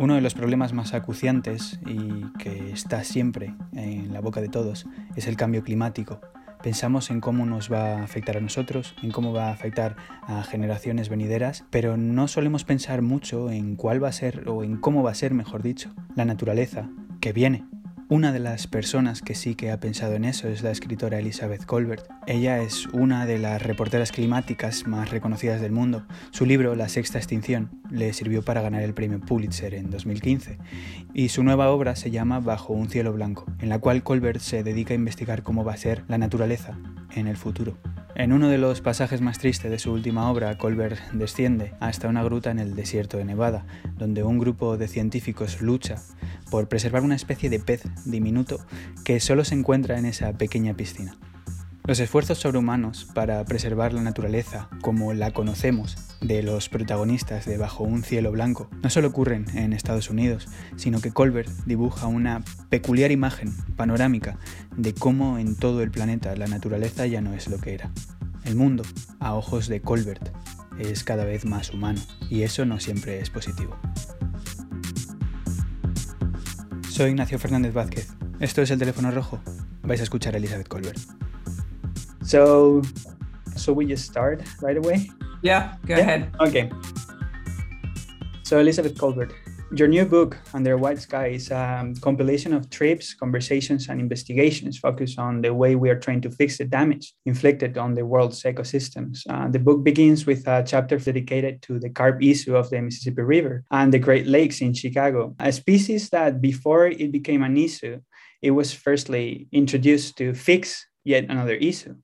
Uno de los problemas más acuciantes y que está siempre en la boca de todos es el cambio climático. Pensamos en cómo nos va a afectar a nosotros, en cómo va a afectar a generaciones venideras, pero no solemos pensar mucho en cuál va a ser o en cómo va a ser, mejor dicho, la naturaleza que viene. Una de las personas que sí que ha pensado en eso es la escritora Elizabeth Colbert. Ella es una de las reporteras climáticas más reconocidas del mundo. Su libro, La Sexta Extinción, le sirvió para ganar el premio Pulitzer en 2015. Y su nueva obra se llama Bajo un cielo blanco, en la cual Colbert se dedica a investigar cómo va a ser la naturaleza en el futuro. En uno de los pasajes más tristes de su última obra, Colbert desciende hasta una gruta en el desierto de Nevada, donde un grupo de científicos lucha por preservar una especie de pez diminuto que solo se encuentra en esa pequeña piscina. Los esfuerzos sobrehumanos para preservar la naturaleza como la conocemos de los protagonistas de Bajo un cielo blanco no solo ocurren en Estados Unidos, sino que Colbert dibuja una peculiar imagen panorámica de cómo en todo el planeta la naturaleza ya no es lo que era. El mundo, a ojos de Colbert, es cada vez más humano y eso no siempre es positivo. Soy Ignacio Fernández Vázquez. Esto es el teléfono rojo. Vais a escuchar a Elizabeth Colbert. So, so we just start right away. Yeah, go yeah? ahead. Okay. So Elizabeth Kolbert, your new book, Under White Sky, is a compilation of trips, conversations, and investigations focused on the way we are trying to fix the damage inflicted on the world's ecosystems. Uh, the book begins with a chapter dedicated to the carp issue of the Mississippi River and the Great Lakes in Chicago, a species that before it became an issue, it was firstly introduced to fix yet another issue.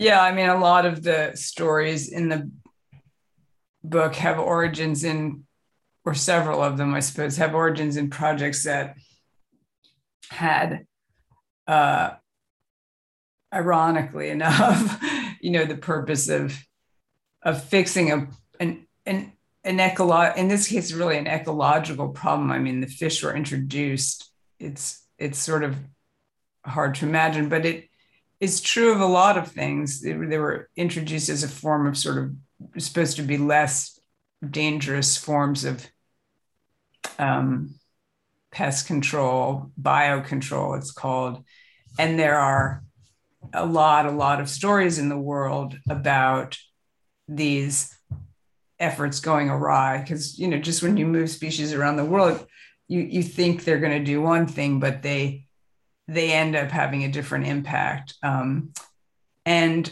Yeah, I mean, a lot of the stories in the book have origins in or several of them, I suppose, have origins in projects that had, uh, ironically enough, you know, the purpose of of fixing a an an an ecolo- in this case really an ecological problem. I mean, the fish were introduced. It's it's sort of hard to imagine, but it is true of a lot of things. They, they were introduced as a form of sort of supposed to be less dangerous forms of um, pest control, biocontrol, it's called. And there are a lot, a lot of stories in the world about these efforts going awry. Because, you know, just when you move species around the world, you, you think they're going to do one thing, but they they end up having a different impact. Um, and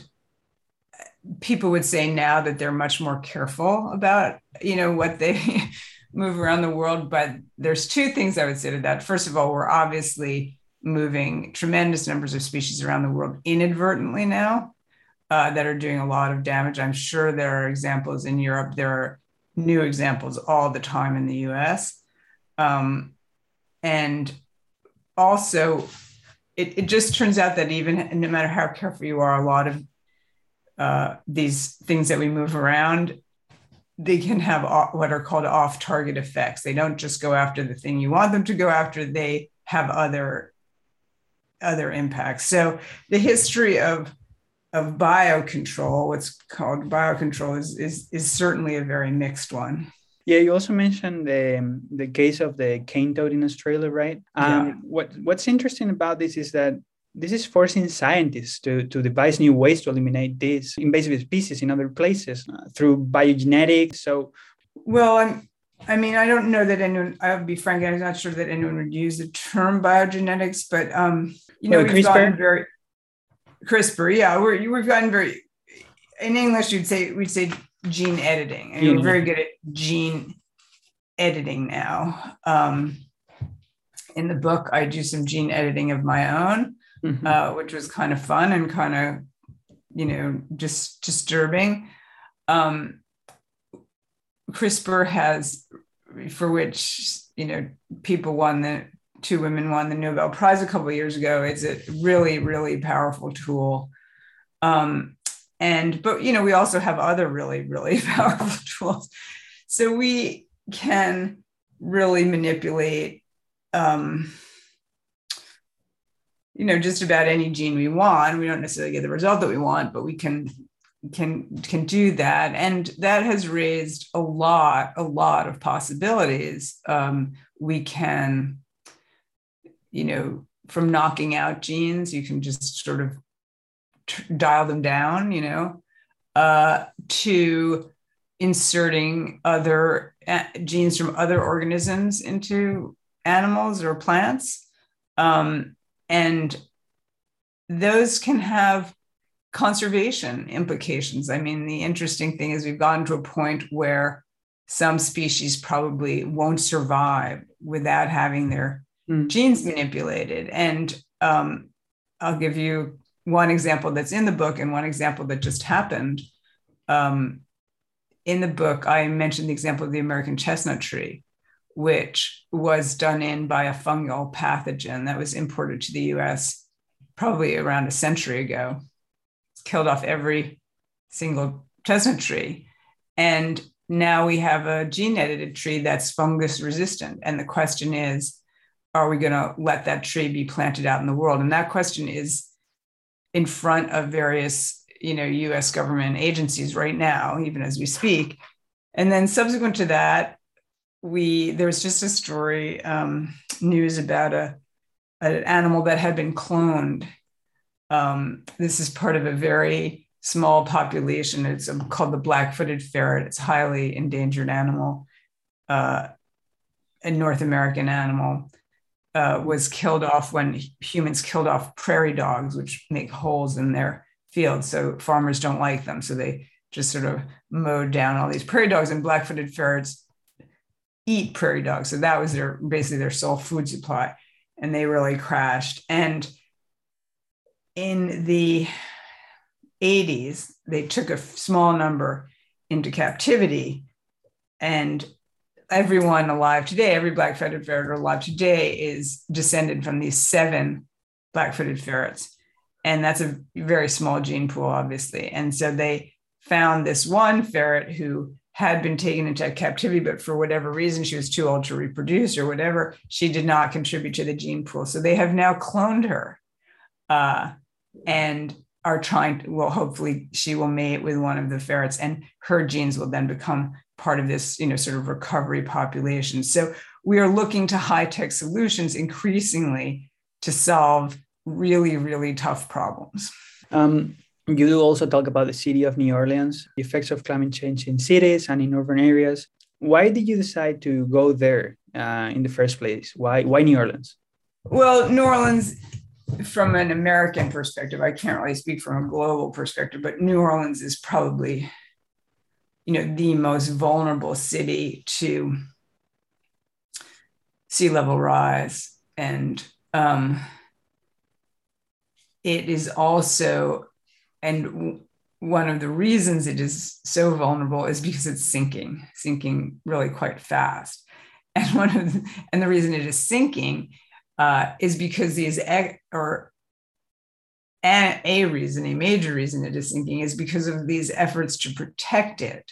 people would say now that they're much more careful about you know what they move around the world but there's two things i would say to that. First of all we're obviously moving tremendous numbers of species around the world inadvertently now uh, that are doing a lot of damage. I'm sure there are examples in europe. There are new examples all the time in the us um, and also it, it just turns out that even no matter how careful you are a lot of uh, these things that we move around, they can have what are called off target effects. They don't just go after the thing you want them to go after, they have other other impacts. So the history of of biocontrol, what's called biocontrol, is is, is certainly a very mixed one. Yeah, you also mentioned the the case of the cane toad in Australia, right? Um, yeah. What What's interesting about this is that this is forcing scientists to, to devise new ways to eliminate these invasive species in other places uh, through biogenetics. So, well, I'm, I mean, I don't know that anyone, I'll be frank, I'm not sure that anyone would use the term biogenetics, but, um, you know, well, we've CRISPR? gotten very, CRISPR, yeah, we're, we've gotten very, in English, you'd say, we'd say gene editing. and we're very good at gene editing now. Um, in the book, I do some gene editing of my own mm-hmm. uh, which was kind of fun and kind of, you know, just disturbing. Um, CRISPR has, for which, you know, people won the, two women won the Nobel Prize a couple years ago. It's a really, really powerful tool. Um, and, but, you know, we also have other really, really powerful tools. So we can really manipulate um, you know just about any gene we want. We don't necessarily get the result that we want but we can can can do that. And that has raised a lot a lot of possibilities. Um, we can you know from knocking out genes you can just sort of t- dial them down you know uh, to inserting other genes from other organisms into animals or plants um, and those can have conservation implications. I mean, the interesting thing is we've gotten to a point where some species probably won't survive without having their mm. genes manipulated. And um, I'll give you one example that's in the book and one example that just happened. Um, in the book, I mentioned the example of the American chestnut tree, which was done in by a fungal pathogen that was imported to the US probably around a century ago killed off every single chestnut tree. And now we have a gene edited tree that's fungus resistant. And the question is, are we going to let that tree be planted out in the world? And that question is in front of various, you know, US government agencies right now, even as we speak. And then subsequent to that, we there was just a story um, news about a an animal that had been cloned um, this is part of a very small population. It's called the black-footed ferret. It's a highly endangered animal, uh, a North American animal. Uh, was killed off when humans killed off prairie dogs, which make holes in their fields. So farmers don't like them. So they just sort of mowed down all these prairie dogs, and black-footed ferrets eat prairie dogs. So that was their basically their sole food supply, and they really crashed. And in the 80s, they took a small number into captivity, and everyone alive today, every black-footed ferret alive today, is descended from these seven black-footed ferrets, and that's a very small gene pool, obviously. And so they found this one ferret who had been taken into captivity, but for whatever reason, she was too old to reproduce or whatever, she did not contribute to the gene pool. So they have now cloned her. Uh, and are trying to, well, hopefully she will mate with one of the ferrets and her genes will then become part of this, you know, sort of recovery population. So we are looking to high tech solutions increasingly to solve really, really tough problems. Um, you also talk about the city of New Orleans, the effects of climate change in cities and in urban areas. Why did you decide to go there uh, in the first place? Why, why New Orleans? Well, New Orleans from an American perspective, I can't really speak from a global perspective, but New Orleans is probably, you know, the most vulnerable city to sea level rise. And um, it is also, and one of the reasons it is so vulnerable is because it's sinking, sinking really quite fast. And one of the, and the reason it is sinking uh, is because these or a, a reason, a major reason it is sinking is because of these efforts to protect it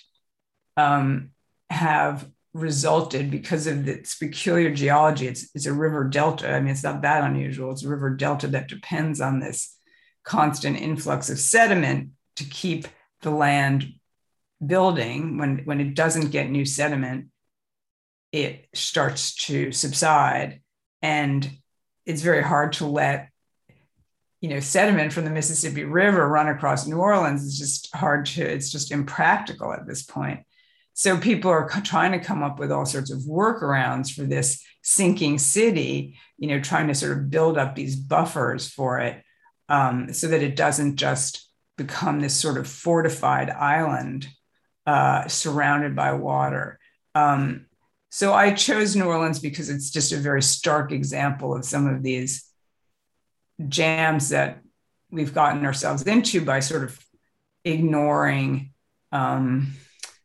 um, have resulted because of its peculiar geology. It's, it's a river delta. I mean, it's not that unusual. It's a river delta that depends on this constant influx of sediment to keep the land building. When, when it doesn't get new sediment, it starts to subside and it's very hard to let you know sediment from the mississippi river run across new orleans is just hard to it's just impractical at this point. So people are trying to come up with all sorts of workarounds for this sinking city you know trying to sort of build up these buffers for it um, so that it doesn't just become this sort of fortified island uh, surrounded by water. Um, so I chose New Orleans because it's just a very stark example of some of these jams that we've gotten ourselves into by sort of ignoring um,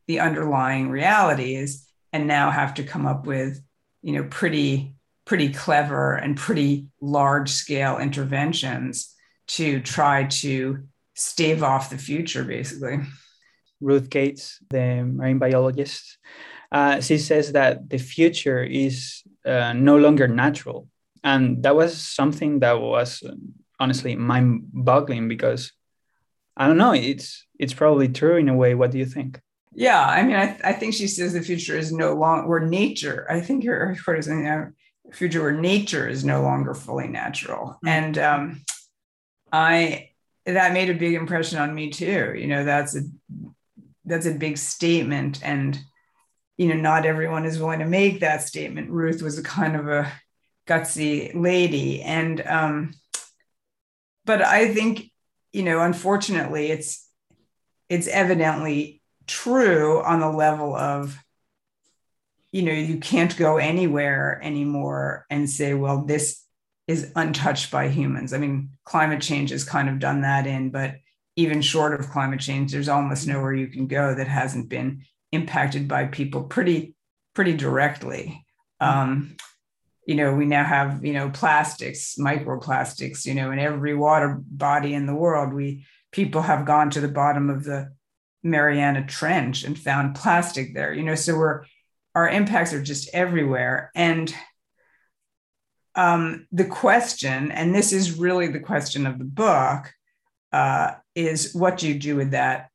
the underlying realities and now have to come up with you know pretty pretty clever and pretty large scale interventions to try to stave off the future basically ruth gates the marine biologist uh, she says that the future is uh, no longer natural. And that was something that was honestly mind boggling because I don't know. It's it's probably true in a way. What do you think? Yeah, I mean, I, th- I think she says the future is no longer where nature. I think her, quote is the future where nature is no longer fully natural, mm-hmm. and um, I that made a big impression on me too. You know, that's a that's a big statement, and you know, not everyone is willing to make that statement. Ruth was a kind of a gutsy lady, and um, but I think you know, unfortunately, it's it's evidently true on the level of you know you can't go anywhere anymore and say well this is untouched by humans. I mean climate change has kind of done that in but even short of climate change there's almost nowhere you can go that hasn't been impacted by people pretty pretty directly. Um, you know we now have you know plastics microplastics you know in every water body in the world. We people have gone to the bottom of the mariana trench and found plastic there you know so we're our impacts are just everywhere. And um, the question and this is really the question of the book uh, is what do you do with that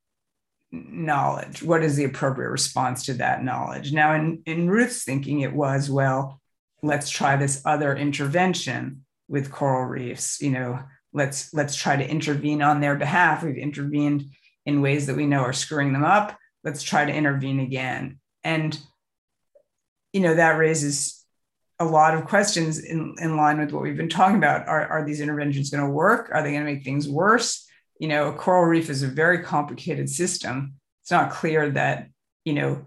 knowledge? What is the appropriate response to that knowledge? Now in, in ruth's thinking it was well let's try this other intervention with coral reefs you know let's let's try to intervene on their behalf. We've intervened in ways that we know are screwing them up. Let's try to intervene again. And you know that raises a lot of questions in, in line with what we've been talking about. Are, are these interventions going to work? Are they going to make things worse? You know a coral reef is a very complicated system. It's not clear that you know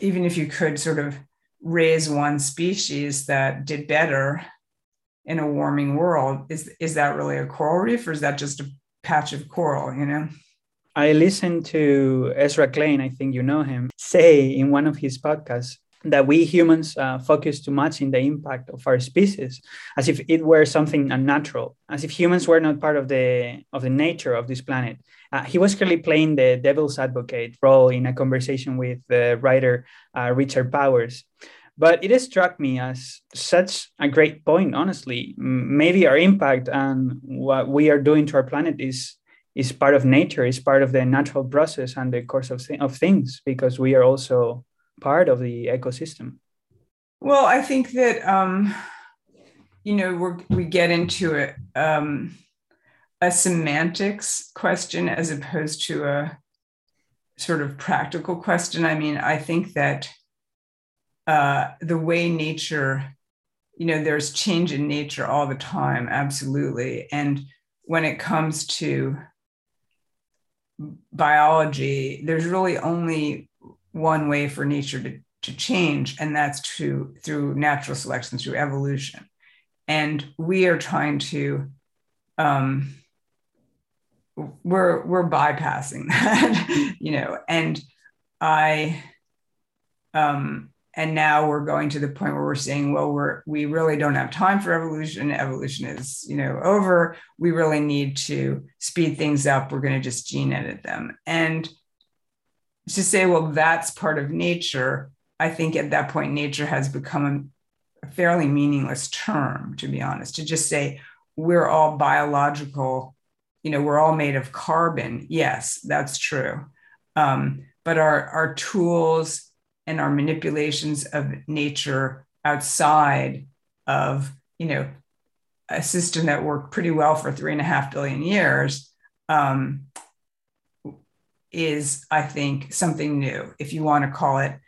even if you could sort of raise one species that did better in a warming world is is that really a coral reef or is that just a patch of coral you know? I listened to ezra klein i think you know him say in one of his podcasts that we humans uh, focus too much in the impact of our species as if it were something unnatural as if humans were not part of the of the nature of this planet uh, he was clearly playing the devil's advocate role in a conversation with the writer uh, richard powers but it struck me as such a great point honestly maybe our impact and what we are doing to our planet is is part of nature is part of the natural process and the course of, th- of things because we are also part of the ecosystem? Well, I think that um, you know we we get into it. um, a semantics question as opposed to a sort of practical question. I mean, I think that uh, the way nature, you know, there's change in nature all the time, absolutely, and when it comes to biology, there's really only one way for nature to, to change, and that's to through natural selection, through evolution. And we are trying to um, we're we're bypassing that, you know, and I um and now we're going to the point where we're saying well we're we really don't have time for evolution. Evolution is you know over. We really need to speed things up. We're going to just gene edit them. And to say, well, that's part of nature, I think at that point, nature has become a fairly meaningless term, to be honest, to just say, we're all biological, you know, we're all made of carbon. Yes, that's true. Um, but our, our tools and our manipulations of nature outside of, you know, a system that worked pretty well for three and a half billion years um, is, I think, something new. If you want to call it,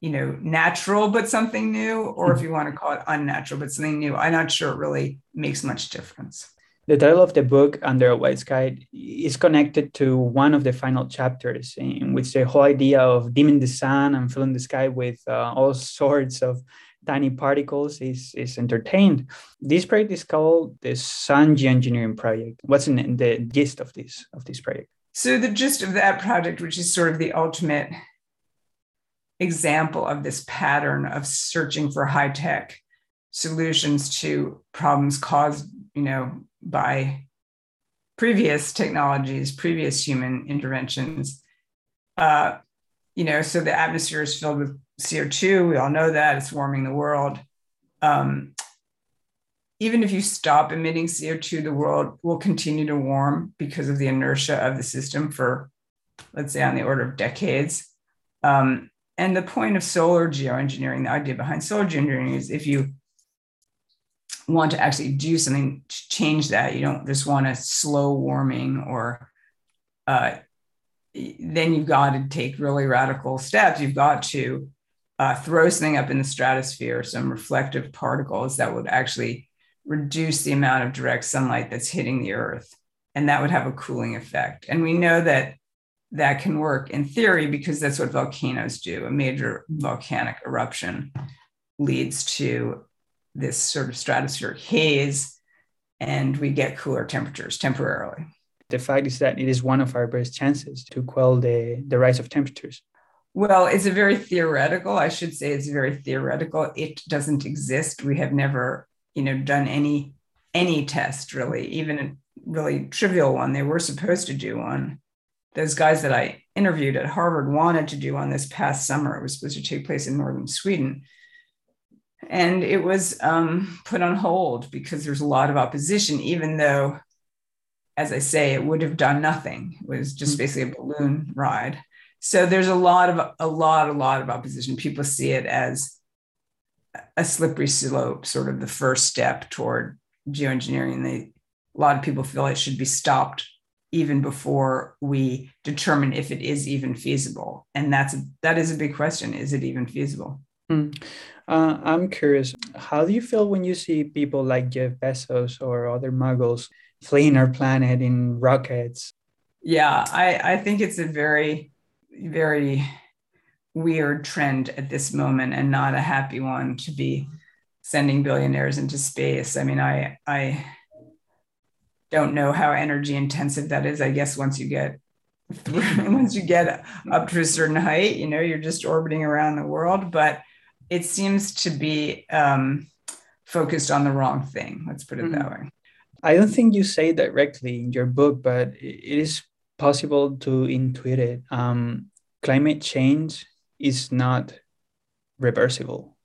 you know, natural but something new, or if hmm. you want to call it unnatural but something new, I'm not sure it really makes much difference. The title of the book, Under a White Sky, is connected to one of the final chapters, in which the whole idea of dimming the sun and filling the sky with uh, all sorts of tiny particles is, is entertained. This project is called the Sun Geoengineering Project. What's in the gist of this of this project? So, the gist of that project, which is sort of the ultimate example of this pattern of searching for high tech solutions to problems caused, you know, by previous technologies, previous human interventions. Uh, you know, so the atmosphere is filled with CO2. We all know that it's warming the world. Um, even if you stop emitting CO2, the world will continue to warm because of the inertia of the system for, let's say, on the order of decades. Um, and the point of solar geoengineering, the idea behind solar geoengineering is if you want to actually do something to change that, you don't just want a slow warming or uh, then you've got to take really radical steps. You've got to uh, throw something up in the stratosphere, some reflective particles that would actually reduce the amount of direct sunlight that's hitting the earth. And that would have a cooling effect. And we know that that can work in theory because that's what volcanoes do. A major volcanic eruption leads to this sort of stratospheric haze, and we get cooler temperatures temporarily. The fact is that it is one of our best chances to quell the, the rise of temperatures. Well, it's a very theoretical, I should say it's very theoretical. It doesn't exist. We have never, you know, done any any test really, even a really trivial one. They were supposed to do one. Those guys that I interviewed at Harvard wanted to do one this past summer. It was supposed to take place in northern Sweden. And it was um, put on hold because there's a lot of opposition, even though, as I say, it would have done nothing. It was just mm. basically a balloon ride so there's a lot of a lot a lot of opposition people see it as a slippery slope sort of the first step toward geoengineering they a lot of people feel it should be stopped even before we determine if it is even feasible and that's that is a big question is it even feasible mm. Uh, i'm curious how do you feel when you see people like jeff bezos or other muggles fleeing our planet in rockets yeah i i think it's a very very weird trend at this moment and not a happy one to be sending billionaires into space. I mean, I I don't know how energy intensive that is. I guess once you get once you get up to a certain height, you know, you're just orbiting around the world. But it seems to be um, focused on the wrong thing. Let's put it mm-hmm. that way. I don't think you say directly in your book, but it is possible to intuit it. Um, climate change is not reversible.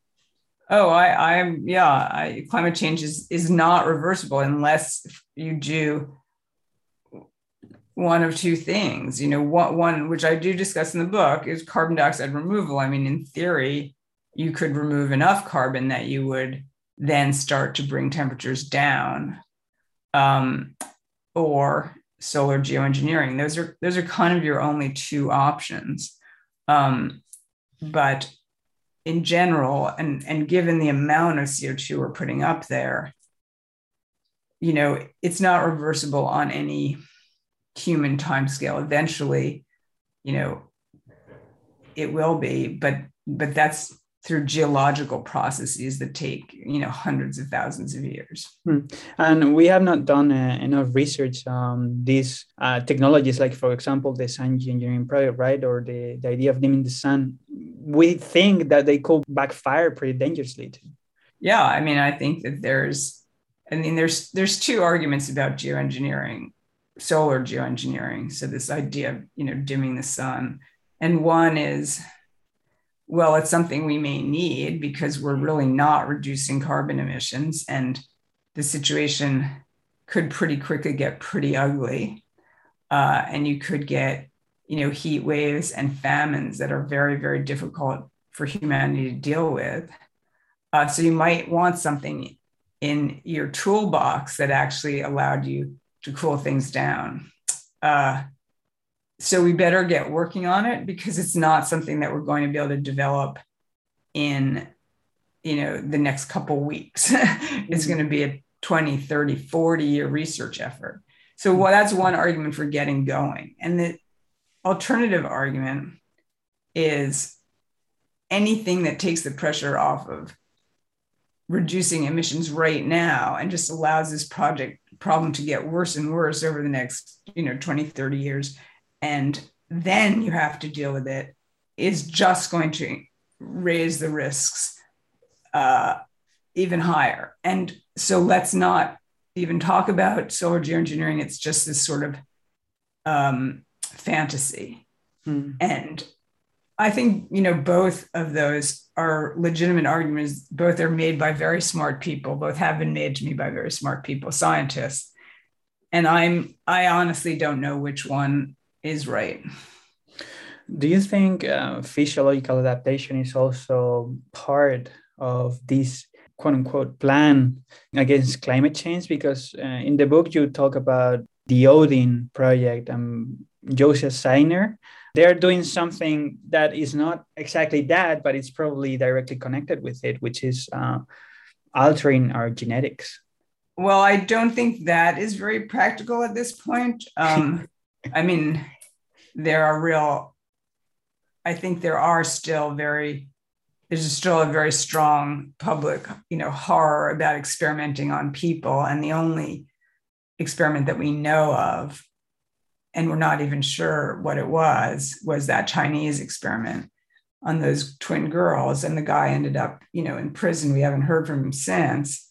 Oh, I, I'm yeah. I, climate change is is not reversible unless you do one of two things. You know, one, one which I do discuss in the book is carbon dioxide removal. I mean, in theory, you could remove enough carbon that you would then start to bring temperatures down. Um, or solar geoengineering. Those are those are kind of your only two options. Um, but in general, and and given the amount of CO2 we're putting up there, you know, it's not reversible on any human timescale. Eventually, you know, it will be, but but that's through geological processes that take you know hundreds of thousands of years. Hmm. and we have not done uh, enough research on these uh, technologies like for example the sun engineering project right? Or the, the idea of dimming the sun. We think that they could backfire pretty dangerously too. Yeah i mean i think that there's i mean there's there's two arguments about geoengineering solar geoengineering. So this idea of you know dimming the sun. And one is well, it's something we may need because we're really not reducing carbon emissions. And the situation could pretty quickly get pretty ugly. Uh, and you could get, you know, heat waves and famines that are very, very difficult for humanity to deal with. Uh, so you might want something in your toolbox that actually allowed you to cool things down. Uh, so we better get working on it because it's not something that we're going to be able to develop in you know the next couple weeks. It's mm-hmm. going to be a 20 30 40 year research effort. So well, that's one argument for getting going. And the alternative argument is anything that takes the pressure off of reducing emissions right now and just allows this project problem to get worse and worse over the next you know 20 30 years and then you have to deal with it is just going to raise the risks uh, even higher. And so let's not even talk about solar geoengineering. It's just this sort of um, fantasy. Hmm. And I think you know both of those are legitimate arguments. Both are made by very smart people. Both have been made to me by very smart people, scientists. And I'm I honestly don't know which one is right. Do you think uh, physiological adaptation is also part of this quote unquote plan against climate change? Because uh, in the book you talk about the Odin project and Joseph Zayner they're doing something that is not exactly that, but it's probably directly connected with it, which is uh, altering our genetics. Well, I don't think that is very practical at this point. Um, I mean, there are real, I think there are still very, there's still a very strong public, you know, horror about experimenting on people. And the only experiment that we know of and we're not even sure what it was, was that Chinese experiment on those twin girls. And the guy ended up, you know, in prison. We haven't heard from him since.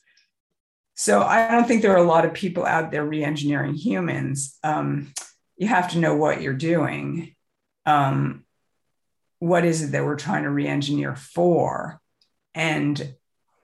So I don't think there are a lot of people out there re-engineering humans. Um, you have to know what you're doing. Um, what is it that we're trying to re-engineer for? And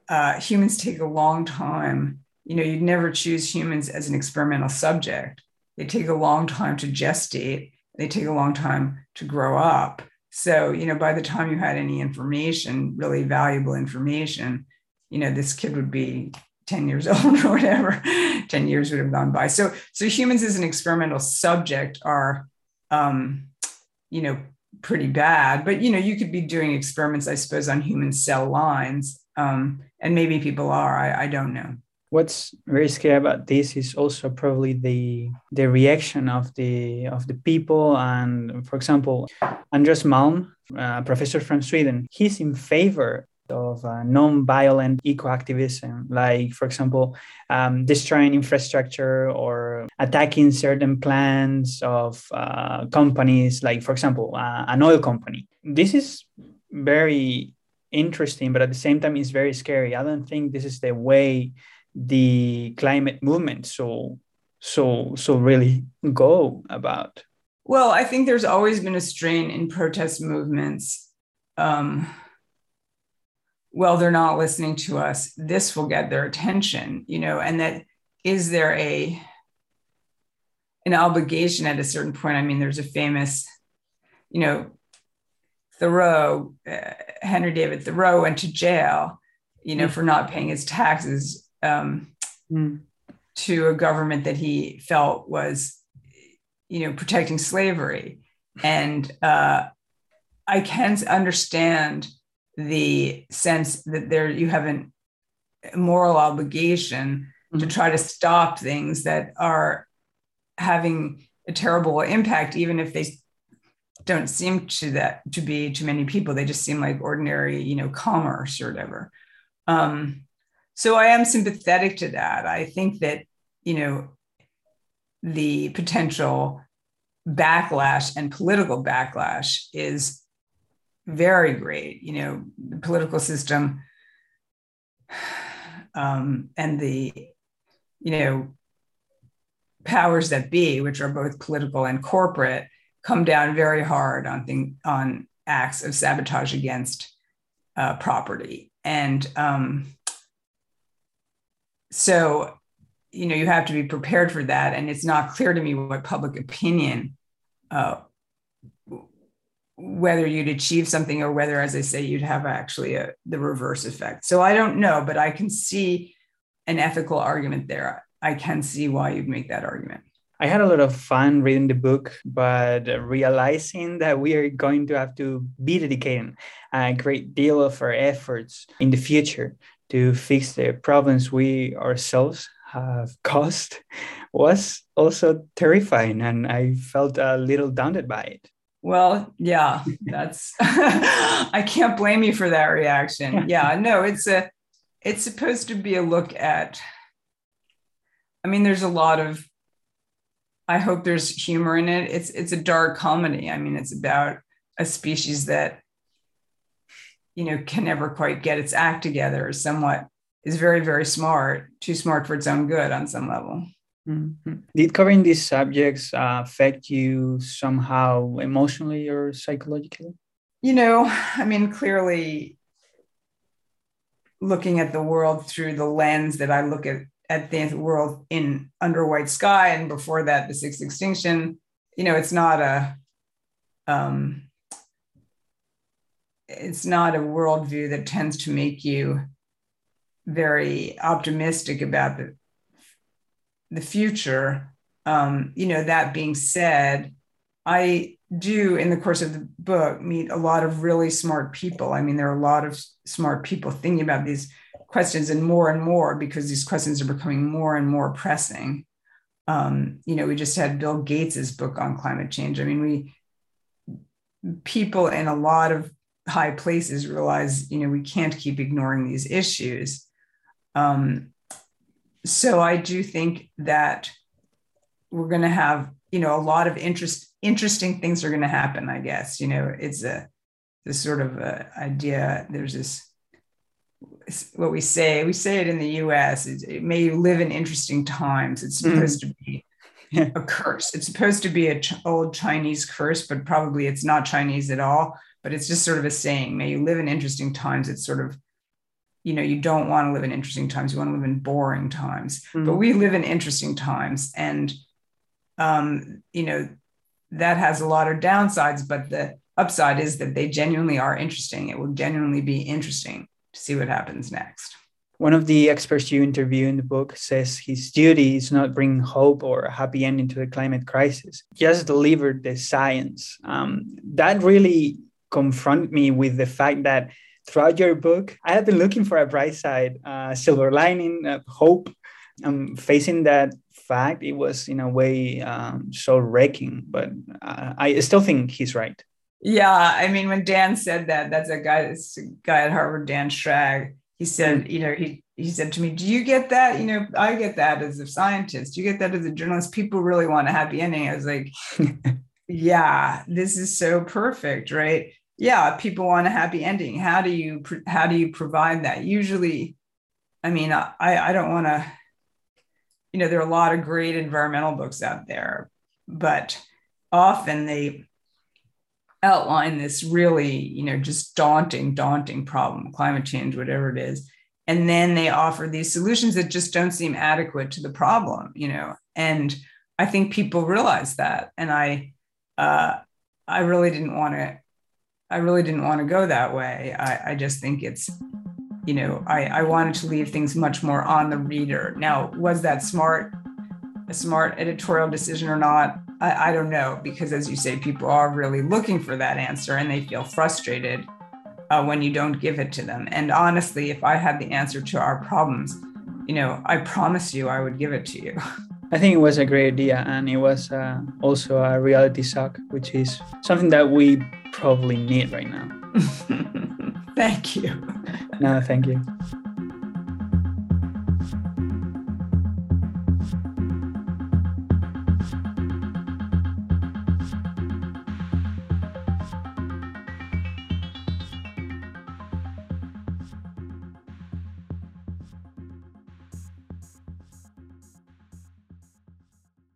uh, humans take a long time. You know, you'd never choose humans as an experimental subject they take a long time to gestate, they take a long time to grow up. So, you know, by the time you had any information, really valuable information, you know, this kid would be 10 years old or whatever 10 years would have gone by. So so humans as an experimental subject are um you know pretty bad but you know you could be doing experiments i suppose on human cell lines um and maybe people are i, I don't know. What's very scary about this is also probably the the reaction of the of the people and for example andreas malm a professor from sweden he's in favor of uh, non-violent eco-activism like for example um, destroying infrastructure or attacking certain plans of uh, companies like for example uh, an oil company. This is very interesting but at the same time it's very scary. I don't think this is the way the climate movement so so so really go about. Well i think there's always been a strain in protest movements um, well they're not listening to us this will get their attention you know and that is there a an obligation at a certain point i mean there's a famous you know thoreau uh, henry david thoreau went to jail you know mm-hmm. for not paying his taxes um, mm. to a government that he felt was, you know, protecting slavery. And uh, I can understand the sense that there you have a moral obligation mm-hmm. to try to stop things that are having a terrible impact, even if they don't seem to that to be to many people. They just seem like ordinary, you know, commerce or whatever. Um, so I am sympathetic to that. I think that, you know, the potential backlash and political backlash is very great. You know, the political system um, and the, you know, powers that be, which are both political and corporate, come down very hard on thing, on acts of sabotage against uh, property. And um, so you know you have to be prepared for that and it's not clear to me what public opinion uh, whether you'd achieve something or whether as i say you'd have actually a, the reverse effect. So i don't know but i can see an ethical argument there. I can see why you'd make that argument. I had a lot of fun reading the book, but realizing that we are going to have to be dedicating a great deal of our efforts in the future to fix the problems we ourselves have caused was also terrifying and i felt a little daunted by it well yeah that's i can't blame you for that reaction. Yeah no it's a it's supposed to be a look at i mean there's a lot of i hope there's humor in it. It's it's a dark comedy. I mean it's about a species that you know can never quite get its act together somewhat is very very smart too smart for its own good on some level mm-hmm. did covering these subjects uh, affect you somehow emotionally or psychologically you know, I mean, clearly looking at the world through the lens that I look at at the world in under white sky and before that the sixth extinction you know it's not a um, it's not a worldview that tends to make you very optimistic about the the future. Um, you know that being said i do in the course of the book meet a lot of really smart people. I mean there are a lot of smart people thinking about these questions and more and more because these questions are becoming more and more pressing. Um, you know we just had bill gates's book on climate change. I mean we people in a lot of high places realize you know we can't keep ignoring these issues. Um, so i do think that we're going to have you know a lot of interest interesting things are going to happen i guess. You know it's a this sort of a idea there's this what we say we say it in the us it, it may live in interesting times. It's mm-hmm. supposed mm. to be a curse. It's supposed to be an ch- old chinese curse but probably it's not chinese at all. But it's just sort of a saying may you live in interesting times. It's sort of you know you don't want to live in interesting times you want to live in boring times mm. but we live in interesting times and um, you know that has a lot of downsides, but the upside is that they genuinely are interesting. It will genuinely be interesting to see what happens next. One of the experts you interview in the book says his duty is not bring hope or a happy ending to the climate crisis, just deliver the science. Um, that really confront me with the fact that throughout your book, I have been looking for a bright side, uh, silver lining, uh, hope. I'm facing that fact, it was in a way um, so wrecking. But uh, I still think he's right. Yeah, I mean, when Dan said that, that's a guy, guy at Harvard, Dan Schrag. He said, mm. you know, he he said to me, "Do you get that? You know, I get that as a scientist. You get that as a journalist? People really want a happy ending." I was like, "Yeah, this is so perfect, right? Yeah, people want a happy ending. How do you how do you provide that? Usually, I mean, I I don't want to you know, there are a lot of great environmental books out there, but often they outline this really, you know, just daunting, daunting problem, climate change, whatever it is. And then they offer these solutions that just don't seem adequate to the problem, you know. And I think people realize that. And I uh I really didn't want to I really didn't want to go that way. I, I just think it's you know, I, I wanted to leave things much more on the reader. Now, was that smart, a smart editorial decision or not? I, I don't know, because as you say, people are really looking for that answer and they feel frustrated uh, when you don't give it to them. And honestly, if I had the answer to our problems, you know, I promise you I would give it to you. I think it was a great idea, and it was uh, also a reality shock, which is something that we probably need right now. Thank you. No, thank you.